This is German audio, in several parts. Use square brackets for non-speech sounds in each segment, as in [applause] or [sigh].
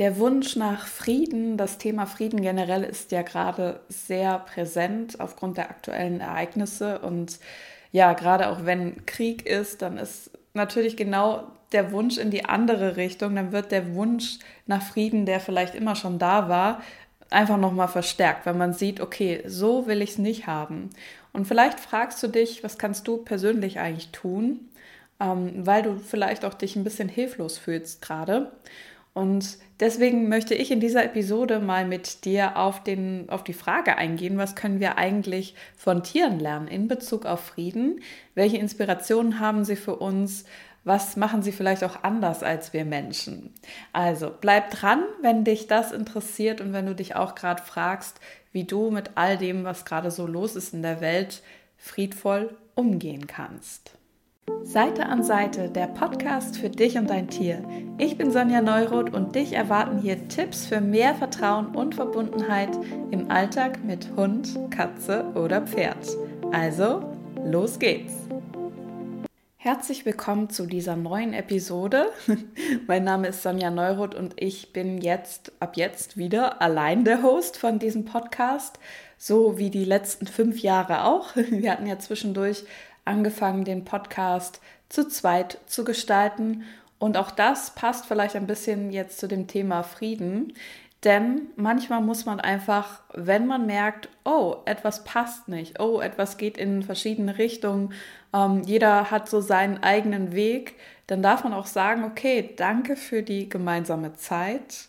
Der Wunsch nach Frieden, das Thema Frieden generell ist ja gerade sehr präsent aufgrund der aktuellen Ereignisse. Und ja, gerade auch wenn Krieg ist, dann ist natürlich genau der Wunsch in die andere Richtung. Dann wird der Wunsch nach Frieden, der vielleicht immer schon da war, einfach nochmal verstärkt, wenn man sieht, okay, so will ich es nicht haben. Und vielleicht fragst du dich, was kannst du persönlich eigentlich tun, ähm, weil du vielleicht auch dich ein bisschen hilflos fühlst gerade. Und deswegen möchte ich in dieser Episode mal mit dir auf, den, auf die Frage eingehen, was können wir eigentlich von Tieren lernen in Bezug auf Frieden? Welche Inspirationen haben sie für uns? Was machen sie vielleicht auch anders als wir Menschen? Also bleib dran, wenn dich das interessiert und wenn du dich auch gerade fragst, wie du mit all dem, was gerade so los ist in der Welt, friedvoll umgehen kannst. Seite an Seite, der Podcast für dich und dein Tier. Ich bin Sonja Neuroth und dich erwarten hier Tipps für mehr Vertrauen und Verbundenheit im Alltag mit Hund, Katze oder Pferd. Also, los geht's! Herzlich willkommen zu dieser neuen Episode. [laughs] mein Name ist Sonja Neuroth und ich bin jetzt ab jetzt wieder allein der Host von diesem Podcast, so wie die letzten fünf Jahre auch. [laughs] Wir hatten ja zwischendurch angefangen, den Podcast zu zweit zu gestalten. Und auch das passt vielleicht ein bisschen jetzt zu dem Thema Frieden. Denn manchmal muss man einfach, wenn man merkt, oh, etwas passt nicht, oh, etwas geht in verschiedene Richtungen, ähm, jeder hat so seinen eigenen Weg, dann darf man auch sagen, okay, danke für die gemeinsame Zeit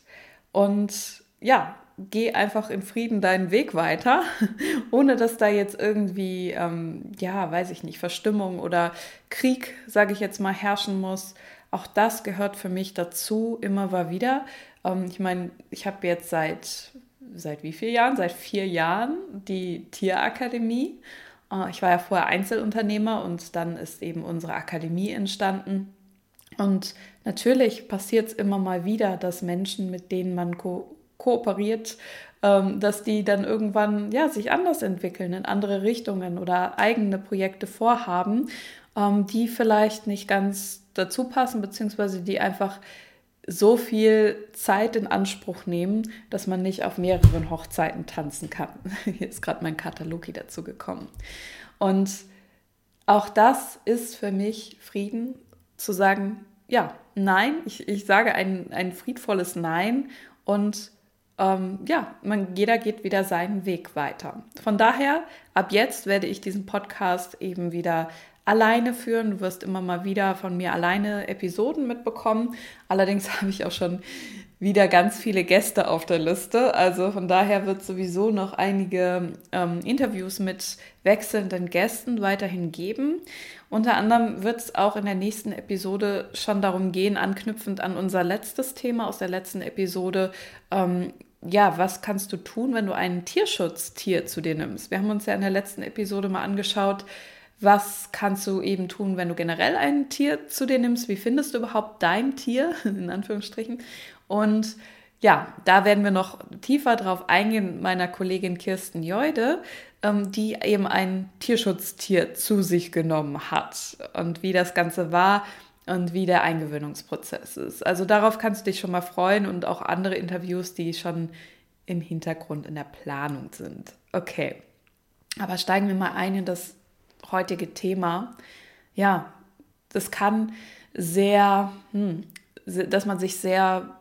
und ja, geh einfach in Frieden deinen Weg weiter, [laughs] ohne dass da jetzt irgendwie, ähm, ja, weiß ich nicht, Verstimmung oder Krieg, sage ich jetzt mal, herrschen muss. Auch das gehört für mich dazu, immer mal wieder. Ähm, ich meine, ich habe jetzt seit, seit wie vielen Jahren? Seit vier Jahren die Tierakademie. Äh, ich war ja vorher Einzelunternehmer und dann ist eben unsere Akademie entstanden. Und natürlich passiert es immer mal wieder, dass Menschen, mit denen man ko kooperiert, ähm, dass die dann irgendwann ja, sich anders entwickeln, in andere Richtungen oder eigene Projekte vorhaben, ähm, die vielleicht nicht ganz dazu passen, beziehungsweise die einfach so viel Zeit in Anspruch nehmen, dass man nicht auf mehreren Hochzeiten tanzen kann. [laughs] Hier ist gerade mein Katalogi dazu gekommen. Und auch das ist für mich Frieden, zu sagen, ja, nein, ich, ich sage ein, ein friedvolles Nein und ähm, ja, man, jeder geht wieder seinen Weg weiter. Von daher, ab jetzt werde ich diesen Podcast eben wieder alleine führen. Du wirst immer mal wieder von mir alleine Episoden mitbekommen. Allerdings [laughs] habe ich auch schon wieder ganz viele Gäste auf der Liste. Also von daher wird sowieso noch einige ähm, Interviews mit wechselnden Gästen weiterhin geben. Unter anderem wird es auch in der nächsten Episode schon darum gehen, anknüpfend an unser letztes Thema aus der letzten Episode, ähm, ja, was kannst du tun, wenn du ein Tierschutztier zu dir nimmst? Wir haben uns ja in der letzten Episode mal angeschaut, was kannst du eben tun, wenn du generell ein Tier zu dir nimmst? Wie findest du überhaupt dein Tier, [laughs] in Anführungsstrichen? Und ja, da werden wir noch tiefer drauf eingehen mit meiner Kollegin Kirsten Jeude, ähm, die eben ein Tierschutztier zu sich genommen hat und wie das Ganze war und wie der Eingewöhnungsprozess ist. Also darauf kannst du dich schon mal freuen und auch andere Interviews, die schon im Hintergrund in der Planung sind. Okay, aber steigen wir mal ein in das heutige Thema. Ja, das kann sehr, hm, dass man sich sehr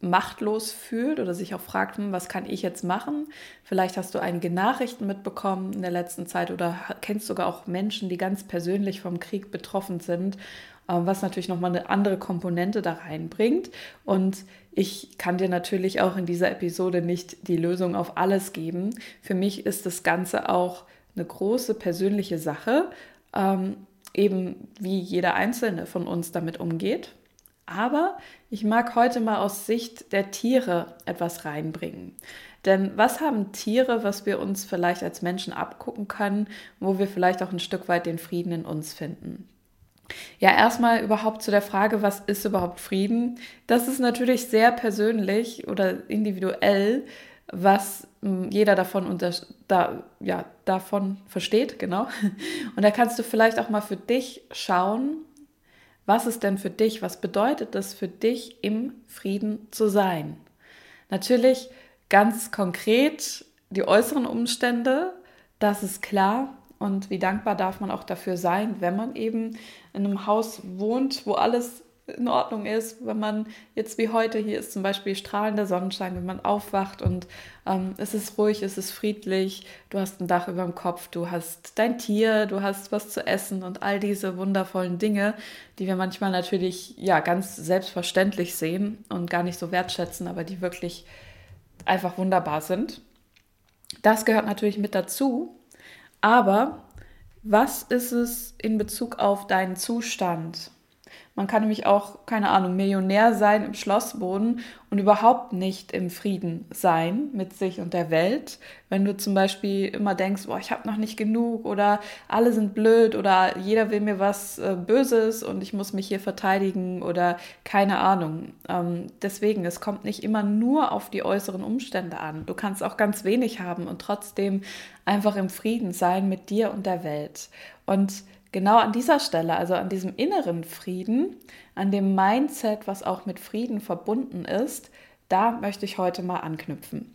machtlos fühlt oder sich auch fragt, hm, was kann ich jetzt machen? Vielleicht hast du einige Nachrichten mitbekommen in der letzten Zeit oder kennst sogar auch Menschen, die ganz persönlich vom Krieg betroffen sind was natürlich nochmal eine andere Komponente da reinbringt. Und ich kann dir natürlich auch in dieser Episode nicht die Lösung auf alles geben. Für mich ist das Ganze auch eine große persönliche Sache, ähm, eben wie jeder Einzelne von uns damit umgeht. Aber ich mag heute mal aus Sicht der Tiere etwas reinbringen. Denn was haben Tiere, was wir uns vielleicht als Menschen abgucken können, wo wir vielleicht auch ein Stück weit den Frieden in uns finden? Ja, erstmal überhaupt zu der Frage, was ist überhaupt Frieden? Das ist natürlich sehr persönlich oder individuell, was hm, jeder davon, unter, da, ja, davon versteht, genau. Und da kannst du vielleicht auch mal für dich schauen, was ist denn für dich, was bedeutet es für dich, im Frieden zu sein? Natürlich ganz konkret die äußeren Umstände, das ist klar. Und wie dankbar darf man auch dafür sein, wenn man eben in einem Haus wohnt, wo alles in Ordnung ist, wenn man jetzt wie heute hier ist zum Beispiel strahlender Sonnenschein, wenn man aufwacht und ähm, es ist ruhig, es ist friedlich, du hast ein Dach über dem Kopf, du hast dein Tier, du hast was zu essen und all diese wundervollen Dinge, die wir manchmal natürlich ja ganz selbstverständlich sehen und gar nicht so wertschätzen, aber die wirklich einfach wunderbar sind. Das gehört natürlich mit dazu, aber was ist es in Bezug auf deinen Zustand? Man kann nämlich auch, keine Ahnung, Millionär sein im Schlossboden und überhaupt nicht im Frieden sein mit sich und der Welt. Wenn du zum Beispiel immer denkst, boah, ich habe noch nicht genug oder alle sind blöd oder jeder will mir was äh, Böses und ich muss mich hier verteidigen oder keine Ahnung. Ähm, deswegen, es kommt nicht immer nur auf die äußeren Umstände an. Du kannst auch ganz wenig haben und trotzdem einfach im Frieden sein mit dir und der Welt. Und genau an dieser Stelle, also an diesem inneren Frieden, an dem Mindset, was auch mit Frieden verbunden ist, da möchte ich heute mal anknüpfen.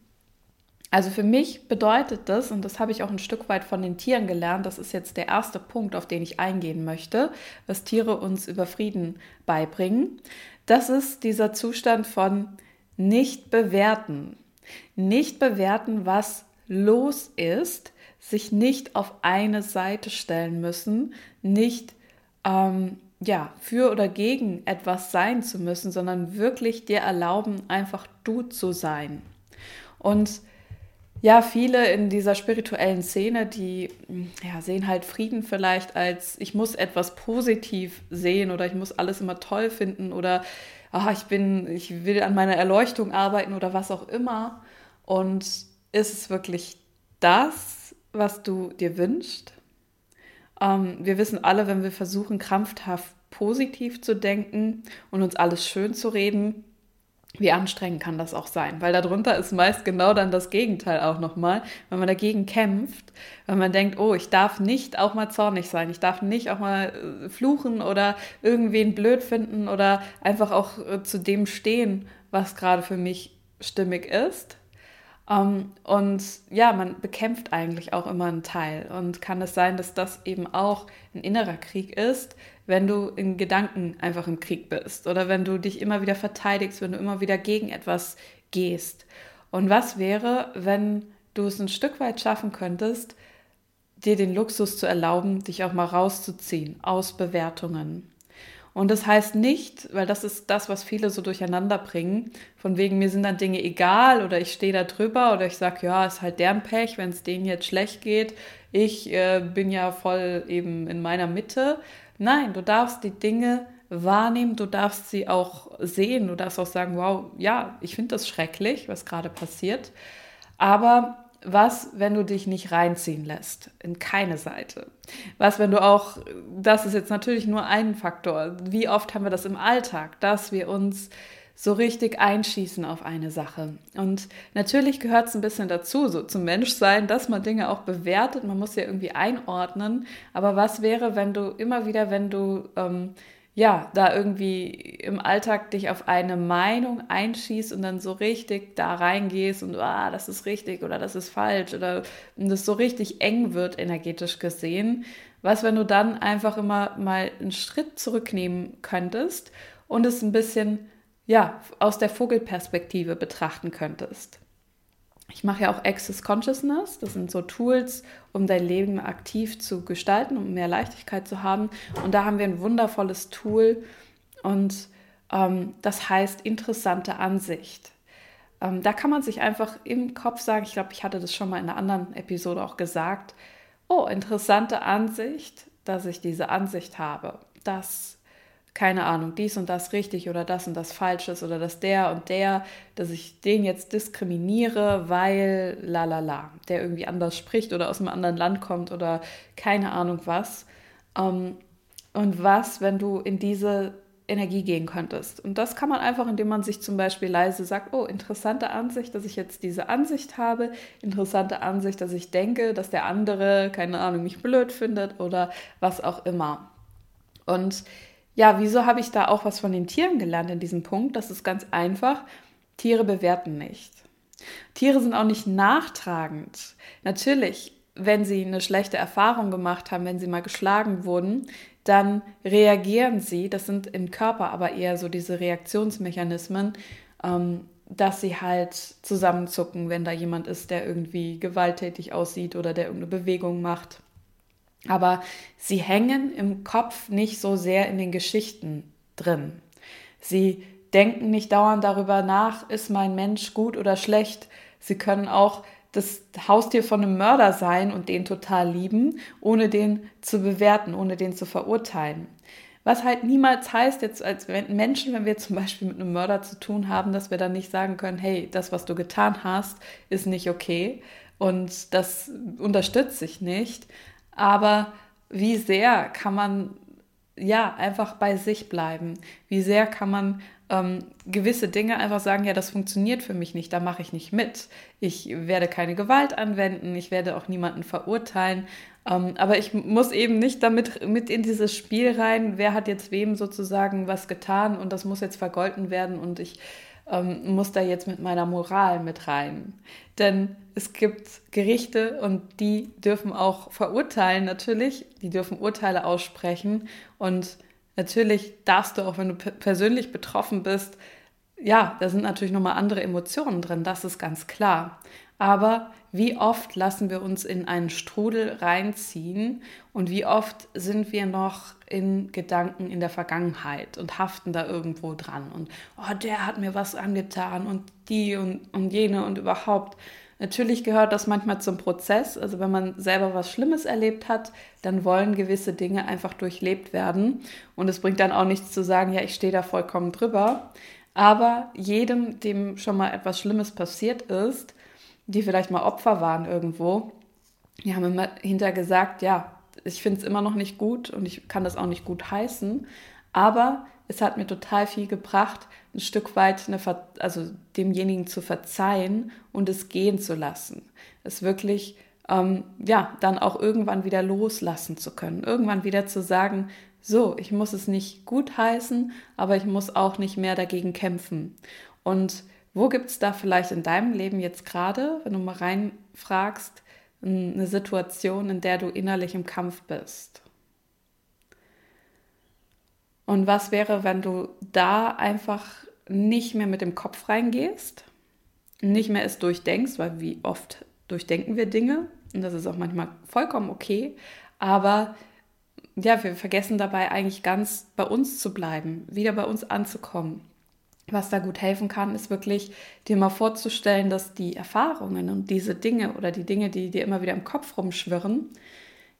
Also für mich bedeutet das, und das habe ich auch ein Stück weit von den Tieren gelernt, das ist jetzt der erste Punkt, auf den ich eingehen möchte, was Tiere uns über Frieden beibringen. Das ist dieser Zustand von nicht bewerten. Nicht bewerten, was los ist, sich nicht auf eine Seite stellen müssen, nicht ähm, ja, für oder gegen etwas sein zu müssen, sondern wirklich dir erlauben, einfach du zu sein. Und ja, viele in dieser spirituellen Szene, die ja, sehen halt Frieden vielleicht als, ich muss etwas positiv sehen oder ich muss alles immer toll finden oder ach, ich bin, ich will an meiner Erleuchtung arbeiten oder was auch immer. Und ist es wirklich das? Was du dir wünschst. Ähm, wir wissen alle, wenn wir versuchen, krampfhaft positiv zu denken und uns alles schön zu reden, wie anstrengend kann das auch sein? Weil darunter ist meist genau dann das Gegenteil auch nochmal, wenn man dagegen kämpft, wenn man denkt, oh, ich darf nicht auch mal zornig sein, ich darf nicht auch mal äh, fluchen oder irgendwen blöd finden oder einfach auch äh, zu dem stehen, was gerade für mich stimmig ist. Um, ähm, und ja, man bekämpft eigentlich auch immer einen Teil. Und kann es sein, dass das eben auch ein innerer Krieg ist, wenn du in Gedanken einfach im Krieg bist oder wenn du dich immer wieder verteidigst, wenn du immer wieder gegen etwas gehst. Und was wäre, wenn du es ein Stück weit schaffen könntest, dir den Luxus zu erlauben, dich auch mal rauszuziehen aus Bewertungen? Und das heißt nicht, weil das ist das, was viele so durcheinander bringen, von wegen mir sind dann Dinge egal oder ich stehe da drüber oder ich sage, ja, ist halt deren Pech, wenn es denen jetzt schlecht geht. Ich äh, bin ja voll eben in meiner Mitte. Nein, du darfst die Dinge wahrnehmen, du darfst sie auch sehen, du darfst auch sagen, wow, ja, ich finde das schrecklich, was gerade passiert. Aber was, wenn du dich nicht reinziehen lässt in keine Seite? Was, wenn du auch, das ist jetzt natürlich nur ein Faktor, wie oft haben wir das im Alltag, dass wir uns so richtig einschießen auf eine Sache. Und natürlich gehört es ein bisschen dazu, so zum Menschsein, dass man Dinge auch bewertet. Man muss ja irgendwie einordnen. Aber was wäre, wenn du immer wieder, wenn du ähm, ja, da irgendwie im Alltag dich auf eine Meinung einschießt und dann so richtig da reingehst und ah, das ist richtig oder das ist falsch oder das so richtig eng wird energetisch gesehen. Was, wenn du dann einfach immer mal einen Schritt zurücknehmen könntest und es ein bisschen ja, aus der Vogelperspektive betrachten könntest. Ich mache ja auch Access Consciousness. Das sind so Tools, um dein Leben aktiv zu gestalten, um mehr Leichtigkeit zu haben. Und da haben wir ein wundervolles Tool und ähm, das heißt interessante Ansicht. Ähm, da kann man sich einfach im Kopf sagen, ich glaube, ich hatte das schon mal in einer anderen Episode auch gesagt, oh, interessante Ansicht, dass ich diese Ansicht habe. Das keine Ahnung, dies und das richtig oder das und das falsch ist oder dass der und der, dass ich den jetzt diskriminiere, weil la la la, der irgendwie anders spricht oder aus einem anderen Land kommt oder keine Ahnung was. Ähm, und was, wenn du in diese Energie gehen könntest. Und das kann man einfach, indem man sich zum Beispiel leise sagt, oh, interessante Ansicht, dass ich jetzt diese Ansicht habe, interessante Ansicht, dass ich denke, dass der andere, keine Ahnung, mich blöd findet oder was auch immer. Und ja, wieso habe ich da auch was von den Tieren gelernt in diesem Punkt? Das ist ganz einfach. Tiere bewerten nicht. Tiere sind auch nicht nachtragend. Natürlich, wenn sie eine schlechte Erfahrung gemacht haben, wenn sie mal geschlagen wurden, dann reagieren sie, das sind im Körper aber eher so diese Reaktionsmechanismen, ähm, dass sie halt zusammenzucken, wenn da jemand ist, der irgendwie gewalttätig aussieht oder der irgendeine Bewegung macht. Aber sie hängen im Kopf nicht so sehr in den Geschichten drin. Sie denken nicht dauernd darüber nach, ist mein Mensch gut oder schlecht. Sie können auch das Haustier von einem Mörder sein und den total lieben, ohne den zu bewerten, ohne den zu verurteilen. Was halt niemals heißt, jetzt als Menschen, wenn wir zum Beispiel mit einem Mörder zu tun haben, dass wir dann nicht sagen können, hey, das, was du getan hast, ist nicht okay und das unterstütze ich nicht. Aber wie sehr kann man ja einfach bei sich bleiben? Wie sehr kann man ähm, gewisse Dinge einfach sagen, ja, das funktioniert für mich nicht, da mache ich nicht mit. Ich werde keine Gewalt anwenden, ich werde auch niemanden verurteilen. Ähm, aber ich muss eben nicht damit mit in dieses Spiel rein, wer hat jetzt wem sozusagen was getan und das muss jetzt vergolten werden und ich ähm, muss da jetzt mit meiner Moral mit rein. Denn es gibt Gerichte und die dürfen auch verurteilen natürlich, die dürfen Urteile aussprechen und natürlich darfst du auch, wenn du persönlich betroffen bist, ja, da sind natürlich nochmal andere Emotionen drin, das ist ganz klar. Aber wie oft lassen wir uns in einen Strudel reinziehen und wie oft sind wir noch in Gedanken in der Vergangenheit und haften da irgendwo dran und oh, der hat mir was angetan und die und, und jene und überhaupt. Natürlich gehört das manchmal zum Prozess. Also wenn man selber was Schlimmes erlebt hat, dann wollen gewisse Dinge einfach durchlebt werden. Und es bringt dann auch nichts zu sagen, ja, ich stehe da vollkommen drüber. Aber jedem, dem schon mal etwas Schlimmes passiert ist, die vielleicht mal Opfer waren irgendwo, die haben immer hinterher gesagt, ja, ich finde es immer noch nicht gut und ich kann das auch nicht gut heißen. Aber es hat mir total viel gebracht, ein Stück weit also demjenigen zu verzeihen und es gehen zu lassen. Es wirklich, ähm, ja, dann auch irgendwann wieder loslassen zu können. Irgendwann wieder zu sagen, so, ich muss es nicht gut heißen, aber ich muss auch nicht mehr dagegen kämpfen. Und wo gibt es da vielleicht in deinem Leben jetzt gerade, wenn du mal reinfragst, eine Situation, in der du innerlich im Kampf bist? Und was wäre, wenn du da einfach nicht mehr mit dem Kopf reingehst, nicht mehr es durchdenkst, weil wie oft durchdenken wir Dinge und das ist auch manchmal vollkommen okay, aber ja, wir vergessen dabei eigentlich ganz bei uns zu bleiben, wieder bei uns anzukommen. Was da gut helfen kann, ist wirklich dir mal vorzustellen, dass die Erfahrungen und diese Dinge oder die Dinge, die dir immer wieder im Kopf rumschwirren,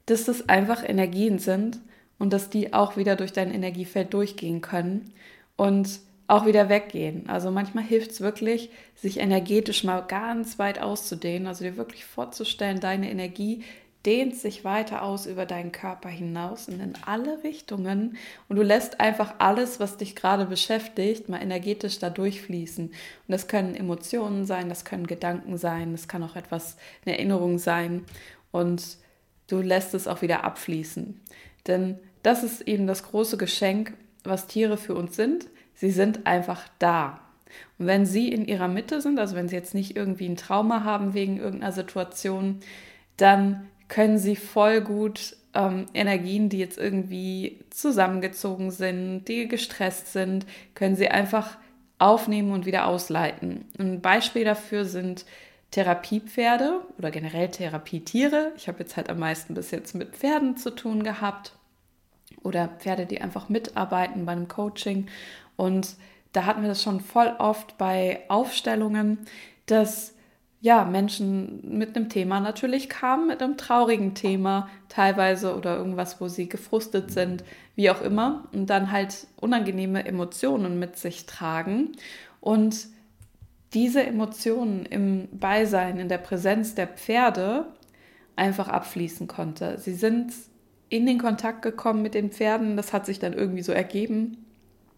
dass das einfach Energien sind und dass die auch wieder durch dein Energiefeld durchgehen können und auch wieder weggehen. Also manchmal hilft es wirklich, sich energetisch mal ganz weit auszudehnen, also dir wirklich vorzustellen, deine Energie dehnt sich weiter aus über deinen Körper hinaus und in alle Richtungen und du lässt einfach alles, was dich gerade beschäftigt, mal energetisch da durchfließen. Und das können Emotionen sein, das können Gedanken sein, das kann auch etwas, eine Erinnerung sein und du lässt es auch wieder abfließen. Denn das ist eben das große Geschenk, was Tiere für uns sind. Sie sind einfach da. Und wenn sie in ihrer Mitte sind, also wenn sie jetzt nicht irgendwie ein Trauma haben wegen irgendeiner Situation, dann können sie voll gut ähm, Energien, die jetzt irgendwie zusammengezogen sind, die gestresst sind, können sie einfach aufnehmen und wieder ausleiten. Ein Beispiel dafür sind Therapiepferde oder generell Therapietiere. Ich habe jetzt halt am meisten bis jetzt mit Pferden zu tun gehabt oder Pferde, die einfach mitarbeiten bei einem Coaching. Und da hatten wir das schon voll oft bei Aufstellungen, dass ja, Menschen mit einem Thema natürlich kamen, mit einem traurigen Thema teilweise oder irgendwas, wo sie gefrustet sind, wie auch immer, und dann halt unangenehme Emotionen mit sich tragen. Und diese Emotionen im Beisein, in der Präsenz der Pferde einfach abfließen konnte. Sie sind in den Kontakt gekommen mit den Pferden. Das hat sich dann irgendwie so ergeben.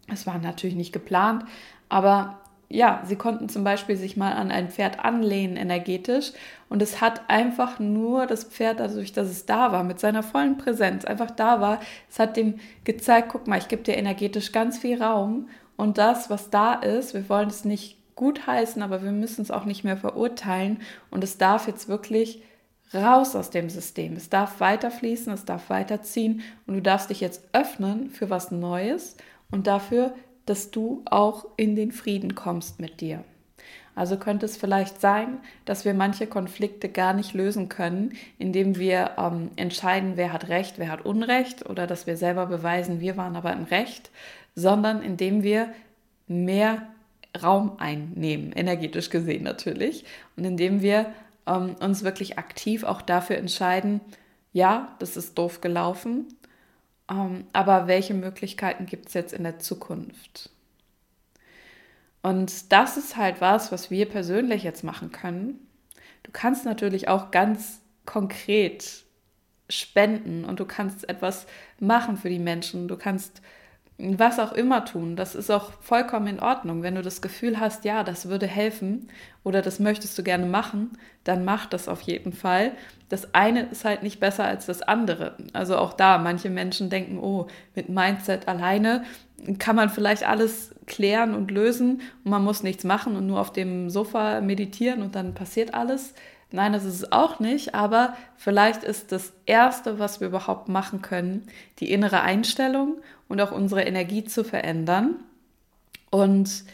Es war natürlich nicht geplant, aber ja, sie konnten zum Beispiel sich mal an ein Pferd anlehnen energetisch und es hat einfach nur das Pferd, dadurch, dass es da war, mit seiner vollen Präsenz einfach da war, es hat dem gezeigt, guck mal, ich gebe dir energetisch ganz viel Raum und das, was da ist, wir wollen es nicht gutheißen, aber wir müssen es auch nicht mehr verurteilen. Und es darf jetzt wirklich raus aus dem System. Es darf weiterfließen, es darf weiterziehen und du darfst dich jetzt öffnen für was Neues und dafür, dass du auch in den Frieden kommst mit dir. Also könnte es vielleicht sein, dass wir manche Konflikte gar nicht lösen können, indem wir ähm, entscheiden, wer hat Recht, wer hat Unrecht oder dass wir selber beweisen, wir waren aber im Recht, sondern indem wir mehr Raum einnehmen, energetisch gesehen natürlich, und indem wir ähm, uns wirklich aktiv auch dafür entscheiden, ja, das ist doof gelaufen, ähm, aber welche Möglichkeiten gibt es jetzt in der Zukunft? Und das ist halt was, was wir persönlich jetzt machen können. Du kannst natürlich auch ganz konkret spenden und du kannst etwas machen für die Menschen. Du kannst was auch immer tun. Das ist auch vollkommen in Ordnung. Wenn du das Gefühl hast, ja, das würde helfen oder das möchtest du gerne machen, dann mach das auf jeden Fall. Das eine ist halt nicht besser als das andere. Also auch da, manche Menschen denken, oh, mit Mindset alleine kann man vielleicht alles klären und lösen und man muss nichts machen und nur auf dem Sofa meditieren und dann passiert alles. Nein, das ist es auch nicht, aber vielleicht ist das Erste, was wir überhaupt machen können, die innere Einstellung und auch unsere Energie zu verändern. Und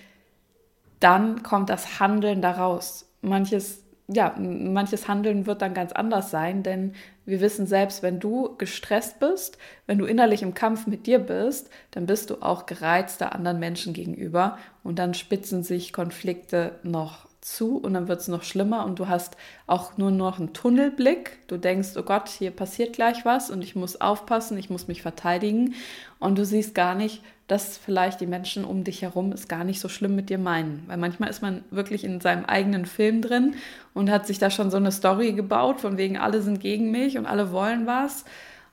dann kommt das Handeln daraus. Manches, ja, manches Handeln wird dann ganz anders sein, denn wir wissen selbst, wenn du gestresst bist, wenn du innerlich im Kampf mit dir bist, dann bist du auch gereizter anderen Menschen gegenüber und dann spitzen sich Konflikte noch zu und dann wird es noch schlimmer und du hast auch nur noch einen Tunnelblick. Du denkst, oh Gott, hier passiert gleich was und ich muss aufpassen, ich muss mich verteidigen und du siehst gar nicht, dass vielleicht die Menschen um dich herum es gar nicht so schlimm mit dir meinen. Weil manchmal ist man wirklich in seinem eigenen Film drin und hat sich da schon so eine Story gebaut, von wegen alle sind gegen mich und alle wollen was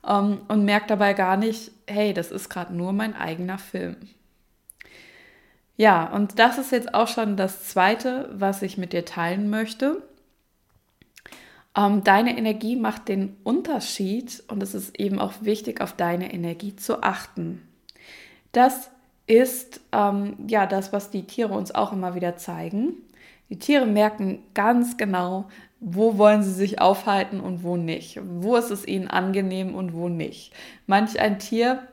ähm, und merkt dabei gar nicht, hey, das ist gerade nur mein eigener Film. Ja, und das ist jetzt auch schon das Zweite, was ich mit dir teilen möchte. Ähm, deine Energie macht den Unterschied und es ist eben auch wichtig, auf deine Energie zu achten. Das ist ähm, ja das, was die Tiere uns auch immer wieder zeigen. Die Tiere merken ganz genau, wo wollen sie sich aufhalten und wo nicht. Wo ist es ihnen angenehm und wo nicht. Manch ein Tier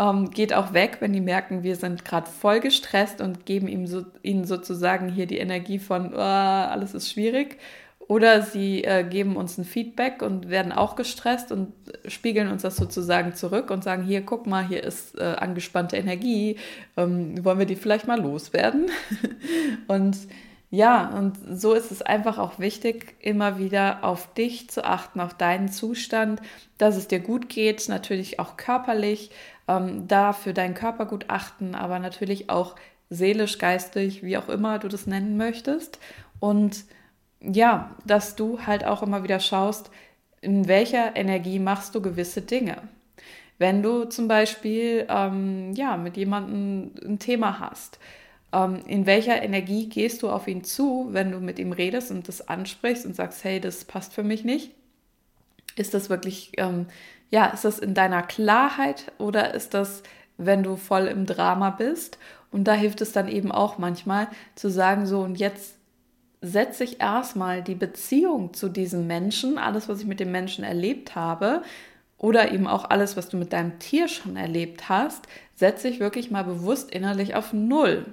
ähm, geht auch weg, wenn die merken, wir sind gerade voll gestresst und geben ihm so, ihnen sozusagen hier die Energie von, oh, alles ist schwierig. Oder sie äh, geben uns ein Feedback und werden auch gestresst und spiegeln uns das sozusagen zurück und sagen, hier, guck mal, hier ist äh, angespannte Energie, ähm, wollen wir die vielleicht mal loswerden? [laughs] und ja, und so ist es einfach auch wichtig, immer wieder auf dich zu achten, auf deinen Zustand, dass es dir gut geht, natürlich auch körperlich, ähm, da für deinen Körper gut achten, aber natürlich auch seelisch, geistig, wie auch immer du das nennen möchtest. Und ja, dass du halt auch immer wieder schaust, in welcher Energie machst du gewisse Dinge. Wenn du zum Beispiel ähm, ja, mit jemandem ein Thema hast, ähm, in welcher Energie gehst du auf ihn zu, wenn du mit ihm redest und das ansprichst und sagst, hey, das passt für mich nicht? Ist das wirklich ähm, ja, ist das in deiner Klarheit oder ist das, wenn du voll im Drama bist? Und da hilft es dann eben auch manchmal zu sagen, so und jetzt setze ich erstmal die Beziehung zu diesem Menschen, alles, was ich mit dem Menschen erlebt habe, oder eben auch alles, was du mit deinem Tier schon erlebt hast, setze ich wirklich mal bewusst innerlich auf Null.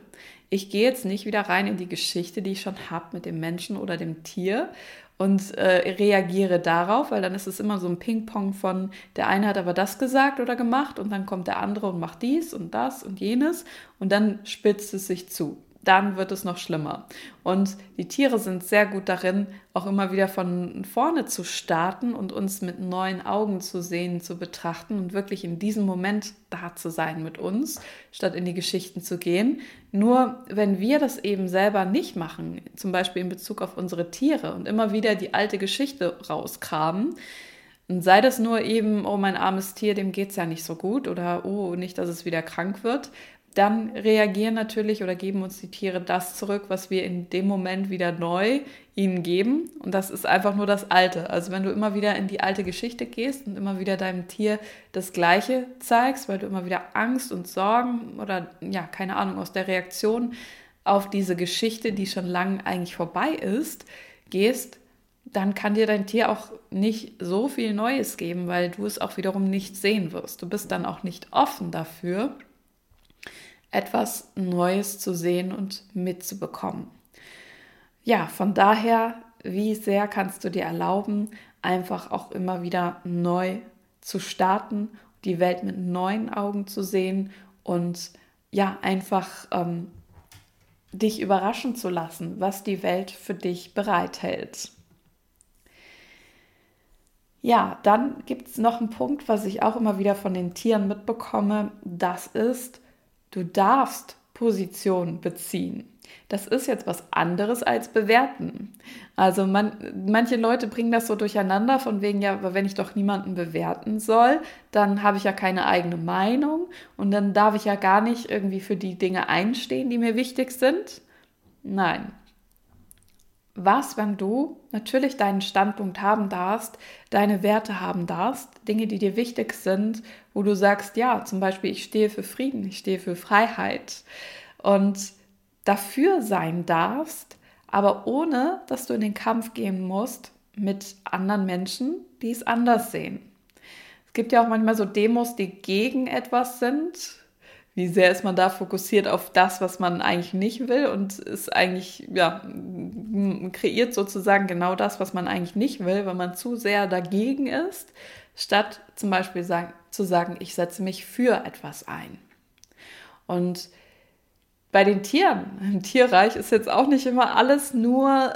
Ich gehe jetzt nicht wieder rein in die Geschichte, die ich schon habe mit dem Menschen oder dem Tier und äh, reagiere darauf, weil dann ist es immer so ein Ping-Pong von der eine hat aber das gesagt oder gemacht und dann kommt der andere und macht dies und das und jenes und dann spitzt es sich zu dann wird es noch schlimmer. Und die Tiere sind sehr gut darin, auch immer wieder von vorne zu starten und uns mit neuen Augen zu sehen, zu betrachten und wirklich in diesem Moment da zu sein mit uns, statt in die Geschichten zu gehen. Nur wenn wir das eben selber nicht machen, zum Beispiel in Bezug auf unsere Tiere und immer wieder die alte Geschichte rausgraben, und sei das nur eben, oh, mein armes Tier, dem geht es ja nicht so gut oder oh, nicht, dass es wieder krank wird, dann reagieren natürlich oder geben uns die Tiere das zurück, was wir in dem Moment wieder neu ihnen geben. Und das ist einfach nur das Alte. Also wenn du immer wieder in die alte Geschichte gehst und immer wieder deinem Tier das Gleiche zeigst, weil du immer wieder Angst und Sorgen oder ja, keine Ahnung, aus der Reaktion auf diese Geschichte, die schon lange eigentlich vorbei ist, gehst, dann kann dir dein Tier auch nicht so viel Neues geben, weil du es auch wiederum nicht sehen wirst. Du bist dann auch nicht offen dafür, etwas Neues zu sehen und mitzubekommen. Ja, von daher, wie sehr kannst du dir erlauben, einfach auch immer wieder neu zu starten, die Welt mit neuen Augen zu sehen und ja, einfach ähm, dich überraschen zu lassen, was die Welt für dich bereithält. Ja, dann gibt es noch einen Punkt, was ich auch immer wieder von den Tieren mitbekomme. Das ist, du darfst Position beziehen. Das ist jetzt was anderes als bewerten. Also man, manche Leute bringen das so durcheinander, von wegen, ja, wenn ich doch niemanden bewerten soll, dann habe ich ja keine eigene Meinung und dann darf ich ja gar nicht irgendwie für die Dinge einstehen, die mir wichtig sind. Nein. Was, wenn du natürlich deinen Standpunkt haben darfst, deine Werte haben darfst, Dinge, die dir wichtig sind, wo du sagst, ja, zum Beispiel, ich stehe für Frieden, ich stehe für Freiheit und dafür sein darfst, aber ohne, dass du in den Kampf gehen musst mit anderen Menschen, die es anders sehen. Es gibt ja auch manchmal so Demos, die gegen etwas sind, wie sehr ist man da fokussiert auf das, was man eigentlich nicht will und ist eigentlich, ja, kreiert sozusagen genau das, was man eigentlich nicht will, weil man zu sehr dagegen ist, statt zum Beispiel sagen, zu sagen, ich setze mich für etwas ein. Und bei den Tieren, [laughs] im Tierreich ist jetzt auch nicht immer alles nur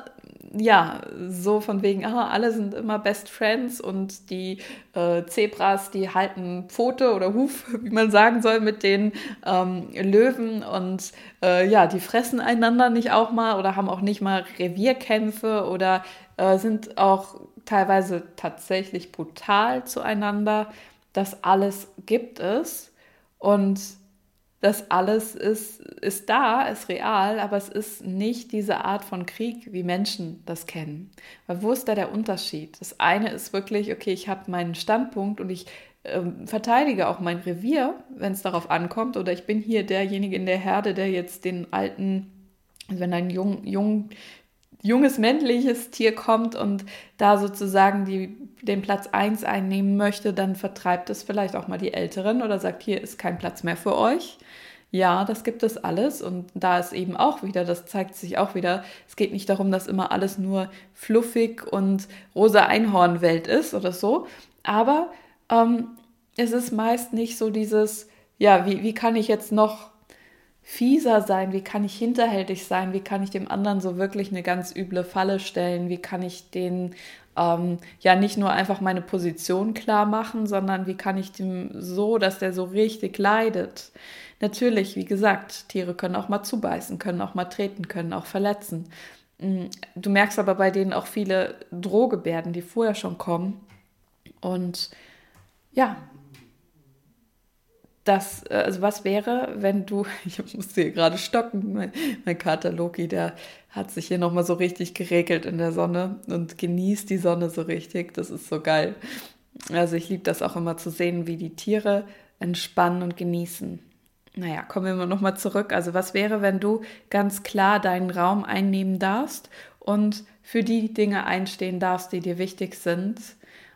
ja, so von wegen, ah, alle sind immer Best Friends und die äh, Zebras, die halten Pfote oder Huf, [laughs] wie man sagen soll, mit den ähm, Löwen und äh, ja, die fressen einander nicht auch mal oder haben auch nicht mal Revierkämpfe oder äh, sind auch teilweise tatsächlich brutal zueinander. Das alles gibt es und das alles ist, ist da, ist real, aber es ist nicht diese Art von Krieg, wie Menschen das kennen. Weil wo ist da der Unterschied? Das eine ist wirklich, okay, ich habe meinen Standpunkt und ich ähm, verteidige auch mein Revier, wenn es darauf ankommt, oder ich bin hier derjenige in der Herde, der jetzt den alten, wenn ein jung, jung, junges männliches Tier kommt und da sozusagen die, den Platz 1 einnehmen möchte, dann vertreibt es vielleicht auch mal die Älteren oder sagt, hier ist kein Platz mehr für euch. Ja, das gibt es alles und da ist eben auch wieder, das zeigt sich auch wieder, es geht nicht darum, dass immer alles nur fluffig und rosa Einhornwelt ist oder so, aber ähm, es ist meist nicht so dieses, ja, wie, wie kann ich jetzt noch fieser sein, wie kann ich hinterhältig sein, wie kann ich dem anderen so wirklich eine ganz üble Falle stellen, wie kann ich den ähm, ja nicht nur einfach meine Position klar machen, sondern wie kann ich dem so, dass der so richtig leidet. Natürlich, wie gesagt, Tiere können auch mal zubeißen, können auch mal treten, können auch verletzen. Mm, du merkst aber bei denen auch viele Drohgebärden, die vorher schon kommen. Und ja, das, äh, also was wäre, wenn du, [laughs] ich musste hier gerade stocken, mein, mein Kater Loki, der hat sich hier nochmal so richtig geregelt in der Sonne und genießt die Sonne so richtig. Das ist so geil. Also ich liebe das auch immer zu sehen, wie die Tiere entspannen und genießen. Naja, kommen wir nochmal zurück. Also was wäre, wenn du ganz klar deinen Raum einnehmen darfst und für die Dinge einstehen darfst, die dir wichtig sind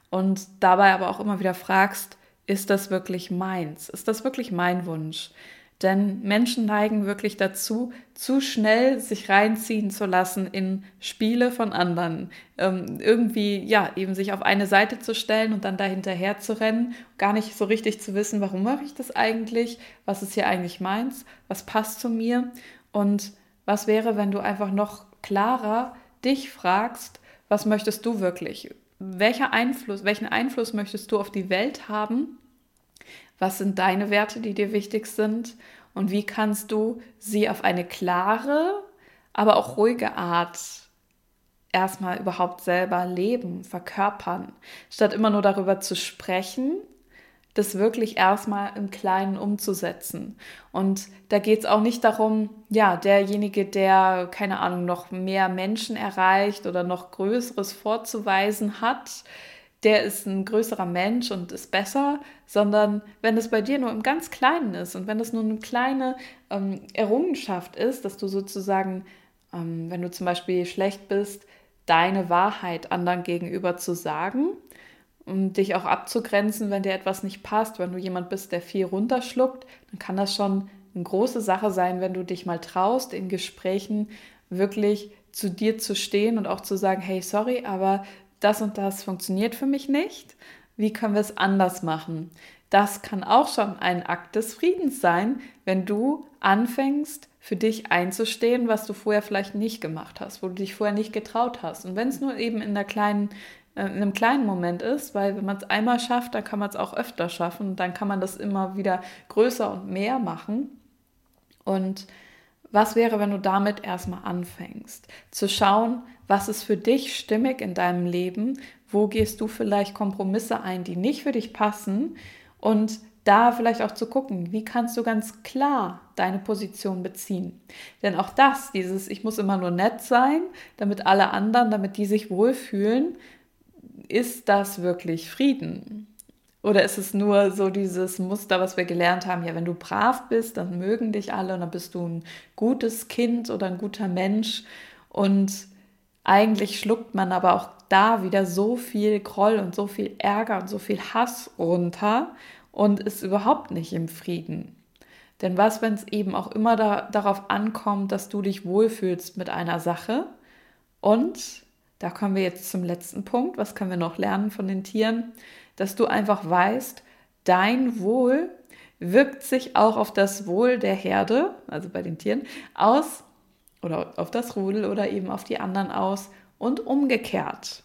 und dabei aber auch immer wieder fragst, ist das wirklich meins? Ist das wirklich mein Wunsch? Denn Menschen neigen wirklich dazu, zu schnell sich reinziehen zu lassen in Spiele von anderen. Ähm, irgendwie, ja, eben sich auf eine Seite zu stellen und dann dahinterher zu rennen, gar nicht so richtig zu wissen, warum mache ich das eigentlich? Was ist hier eigentlich meins? Was passt zu mir? Und was wäre, wenn du einfach noch klarer dich fragst, was möchtest du wirklich? Welcher Einfluss, welchen Einfluss möchtest du auf die Welt haben? Was sind deine Werte, die dir wichtig sind? Und wie kannst du sie auf eine klare, aber auch ruhige Art erstmal überhaupt selber leben, verkörpern, statt immer nur darüber zu sprechen, das wirklich erstmal im Kleinen umzusetzen. Und da geht es auch nicht darum, ja, derjenige, der, keine Ahnung, noch mehr Menschen erreicht oder noch Größeres vorzuweisen hat, der ist ein größerer Mensch und ist besser, sondern wenn es bei dir nur im ganz Kleinen ist und wenn es nur eine kleine ähm, Errungenschaft ist, dass du sozusagen, ähm, wenn du zum Beispiel schlecht bist, deine Wahrheit anderen gegenüber zu sagen um dich auch abzugrenzen, wenn dir etwas nicht passt. Wenn du jemand bist, der viel runterschluckt, dann kann das schon eine große Sache sein, wenn du dich mal traust, in Gesprächen wirklich zu dir zu stehen und auch zu sagen, hey, sorry, aber das und das funktioniert für mich nicht. Wie können wir es anders machen? Das kann auch schon ein Akt des Friedens sein, wenn du anfängst, für dich einzustehen, was du vorher vielleicht nicht gemacht hast, wo du dich vorher nicht getraut hast. Und wenn es nur eben in der kleinen äh, in einem kleinen Moment ist, weil wenn man es einmal schafft, dann kann man es auch öfter schaffen. Dann kann man das immer wieder größer und mehr machen. Und was wäre, wenn du damit erstmal anfängst? Zu schauen, was ist für dich stimmig in deinem Leben? Wo gehst du vielleicht Kompromisse ein, die nicht für dich passen? Und da vielleicht auch zu gucken, wie kannst du ganz klar deine Position beziehen. Denn auch das, dieses, ich muss immer nur nett sein, damit alle anderen, damit die sich wohlfühlen, ist das wirklich Frieden? Oder ist es nur so dieses Muster, was wir gelernt haben, ja, wenn du brav bist, dann mögen dich alle und dann bist du ein gutes Kind oder ein guter Mensch. Und eigentlich schluckt man aber auch da wieder so viel Groll und so viel Ärger und so viel Hass runter und ist überhaupt nicht im Frieden. Denn was, wenn es eben auch immer da, darauf ankommt, dass du dich wohlfühlst mit einer Sache und da kommen wir jetzt zum letzten Punkt. Was können wir noch lernen von den Tieren? Dass du einfach weißt, dein Wohl wirkt sich auch auf das Wohl der Herde, also bei den Tieren, aus oder auf das Rudel oder eben auf die anderen aus und umgekehrt.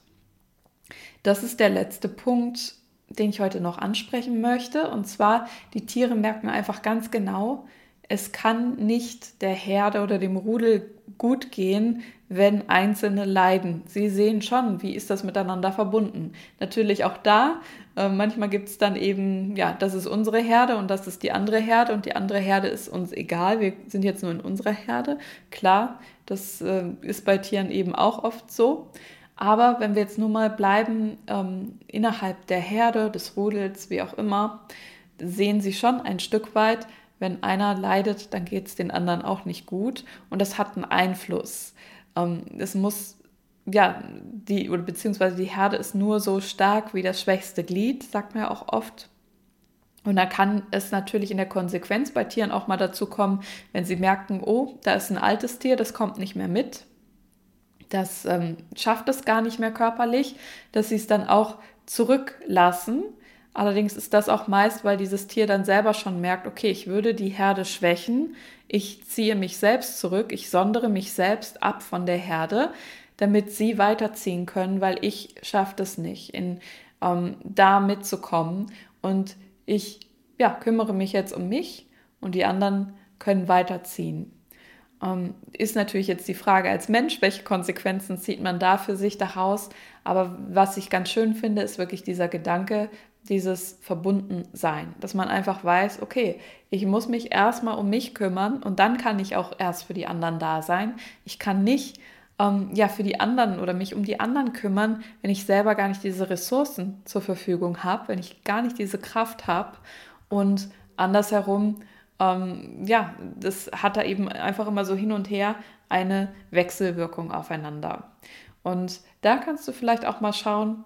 Das ist der letzte Punkt, den ich heute noch ansprechen möchte. Und zwar, die Tiere merken einfach ganz genau, es kann nicht der Herde oder dem Rudel gut gehen, wenn Einzelne leiden. Sie sehen schon, wie ist das miteinander verbunden. Natürlich auch da, äh, manchmal gibt es dann eben, ja, das ist unsere Herde und das ist die andere Herde und die andere Herde ist uns egal, wir sind jetzt nur in unserer Herde. Klar, das äh, ist bei Tieren eben auch oft so. Aber wenn wir jetzt nur mal bleiben ähm, innerhalb der Herde, des Rudels, wie auch immer, sehen sie schon ein Stück weit, wenn einer leidet, dann geht es den anderen auch nicht gut. Und das hat einen Einfluss. Ähm, es muss, ja, die, oder beziehungsweise die Herde ist nur so stark wie das schwächste Glied, sagt man ja auch oft. Und da kann es natürlich in der Konsequenz bei Tieren auch mal dazu kommen, wenn sie merken, oh, da ist ein altes Tier, das kommt nicht mehr mit, das ähm, schafft es gar nicht mehr körperlich, dass sie es dann auch zurücklassen Allerdings ist das auch meist, weil dieses Tier dann selber schon merkt, okay, ich würde die Herde schwächen, ich ziehe mich selbst zurück, ich sondere mich selbst ab von der Herde, damit sie weiterziehen können, weil ich schaffe es nicht, in, ähm, da mitzukommen. Und ich ja, kümmere mich jetzt um mich und die anderen können weiterziehen. Ähm, ist natürlich jetzt die Frage als Mensch, welche Konsequenzen zieht man da für sich daraus? Aber was ich ganz schön finde, ist wirklich dieser Gedanke, dieses Verbundensein, dass man einfach weiß, okay, ich muss mich erstmal um mich kümmern und dann kann ich auch erst für die anderen da sein. Ich kann nicht ähm, ja für die anderen oder mich um die anderen kümmern, wenn ich selber gar nicht diese Ressourcen zur Verfügung habe, wenn ich gar nicht diese Kraft habe und andersherum ähm, ja, das hat da eben einfach immer so hin und her eine Wechselwirkung aufeinander. Und da kannst du vielleicht auch mal schauen,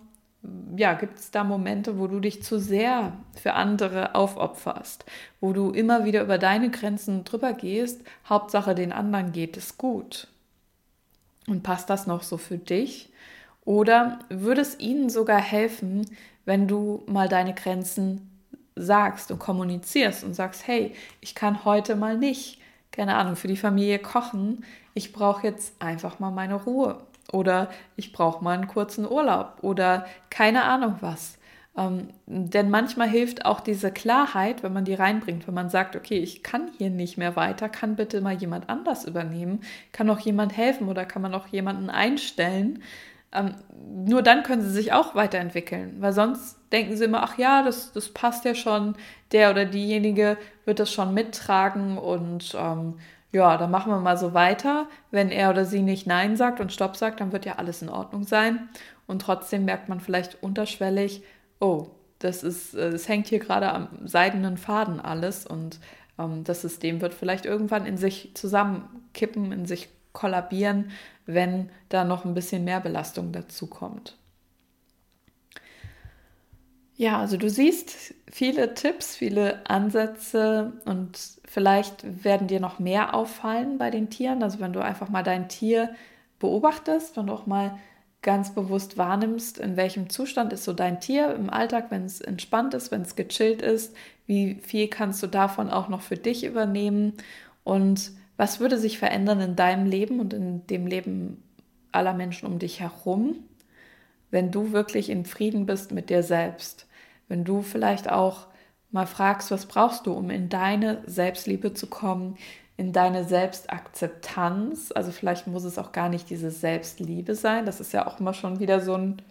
ja, gibt es da Momente, wo du dich zu sehr für andere aufopferst, wo du immer wieder über deine Grenzen drüber gehst, Hauptsache den anderen geht es gut. Und passt das noch so für dich? Oder würde es ihnen sogar helfen, wenn du mal deine Grenzen sagst und kommunizierst und sagst, hey, ich kann heute mal nicht, keine Ahnung, für die Familie kochen, ich brauche jetzt einfach mal meine Ruhe oder ich brauche mal einen kurzen Urlaub oder keine Ahnung was. Ähm, denn manchmal hilft auch diese Klarheit, wenn man die reinbringt, wenn man sagt, okay, ich kann hier nicht mehr weiter, kann bitte mal jemand anders übernehmen, kann auch jemand helfen oder kann man auch jemanden einstellen. Ähm, nur dann können sie sich auch weiterentwickeln, weil sonst denken sie immer, ach ja, das, das passt ja schon, der oder diejenige wird das schon mittragen und ähm, ja, dann machen wir mal so weiter. Wenn er oder sie nicht Nein sagt und Stopp sagt, dann wird ja alles in Ordnung sein. Und trotzdem merkt man vielleicht unterschwellig, oh, das ist, es hängt hier gerade am seidenen Faden alles und ähm, das System wird vielleicht irgendwann in sich zusammenkippen, in sich kollabieren, wenn da noch ein bisschen mehr Belastung dazu kommt. Ja, also du siehst viele Tipps, viele Ansätze und vielleicht werden dir noch mehr auffallen bei den Tieren. Also wenn du einfach mal dein Tier beobachtest und auch mal ganz bewusst wahrnimmst, in welchem Zustand ist so dein Tier im Alltag, wenn es entspannt ist, wenn es gechillt ist, wie viel kannst du davon auch noch für dich übernehmen und was würde sich verändern in deinem Leben und in dem Leben aller Menschen um dich herum, wenn du wirklich in Frieden bist mit dir selbst. Wenn du vielleicht auch mal fragst, was brauchst du, um in deine Selbstliebe zu kommen, in deine Selbstakzeptanz. Also vielleicht muss es auch gar nicht diese Selbstliebe sein. Das ist ja auch immer schon wieder so ein,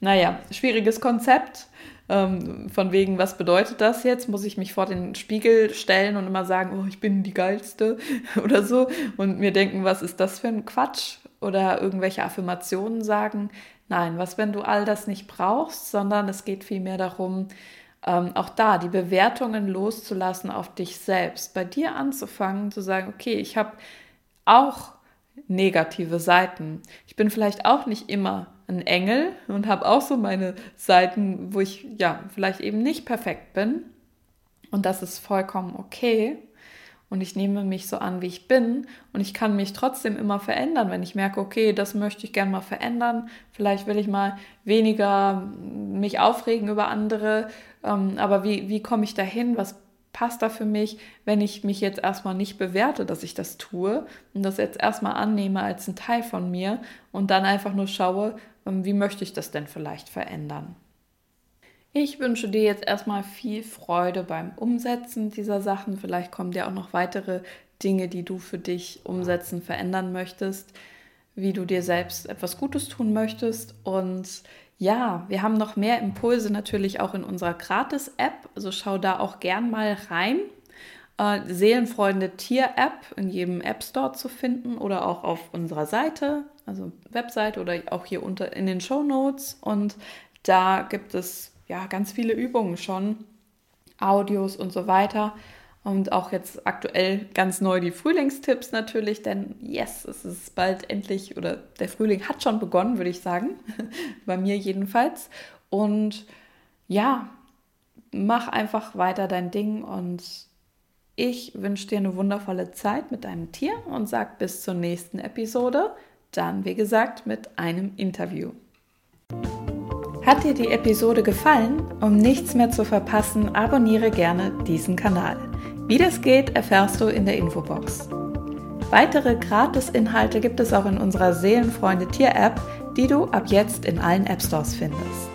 naja, schwieriges Konzept. Ähm, von wegen, was bedeutet das jetzt? Muss ich mich vor den Spiegel stellen und immer sagen, oh, ich bin die Geilste [laughs] oder so und mir denken, was ist das für ein Quatsch? Oder irgendwelche Affirmationen sagen. Nein, was, wenn du all das nicht brauchst, sondern es geht vielmehr darum, ähm, auch da die Bewertungen loszulassen auf dich selbst, bei dir anzufangen, zu sagen, okay, ich habe auch negative Seiten. Ich bin vielleicht auch nicht immer ein Engel und habe auch so meine Seiten, wo ich ja vielleicht eben nicht perfekt bin. Und das ist vollkommen okay und ich nehme mich so an, wie ich bin und ich kann mich trotzdem immer verändern, wenn ich merke, okay, das möchte ich gerne mal verändern. Vielleicht will ich mal weniger mich aufregen über andere, ähm, aber wie, wie komme ich dahin? Was passt da für mich, wenn ich mich jetzt erstmal nicht bewerte, dass ich das tue und das jetzt erstmal annehme als ein Teil von mir und dann einfach nur schaue, ähm, wie möchte ich das denn vielleicht verändern? Ich wünsche dir jetzt erstmal viel Freude beim Umsetzen dieser Sachen. Vielleicht kommen dir auch noch weitere Dinge, die du für dich umsetzen, verändern möchtest, wie du dir selbst etwas Gutes tun möchtest. Und ja, wir haben noch mehr Impulse natürlich auch in unserer Gratis-App. Also schau da auch gern mal rein. Äh, Seelenfreunde Tier-App in jedem App Store zu finden oder auch auf unserer Seite, also Webseite oder auch hier unter in den Show Notes. Und da gibt es ja, ganz viele Übungen schon, Audios und so weiter. Und auch jetzt aktuell ganz neu die Frühlingstipps natürlich, denn yes, es ist bald endlich oder der Frühling hat schon begonnen, würde ich sagen. [laughs] Bei mir jedenfalls. Und ja, mach einfach weiter dein Ding und ich wünsche dir eine wundervolle Zeit mit deinem Tier und sag bis zur nächsten Episode. Dann, wie gesagt, mit einem Interview. Hat dir die Episode gefallen? Um nichts mehr zu verpassen, abonniere gerne diesen Kanal. Wie das geht, erfährst du in der Infobox. Weitere Gratis-Inhalte gibt es auch in unserer Seelenfreunde Tier-App, die du ab jetzt in allen App Stores findest.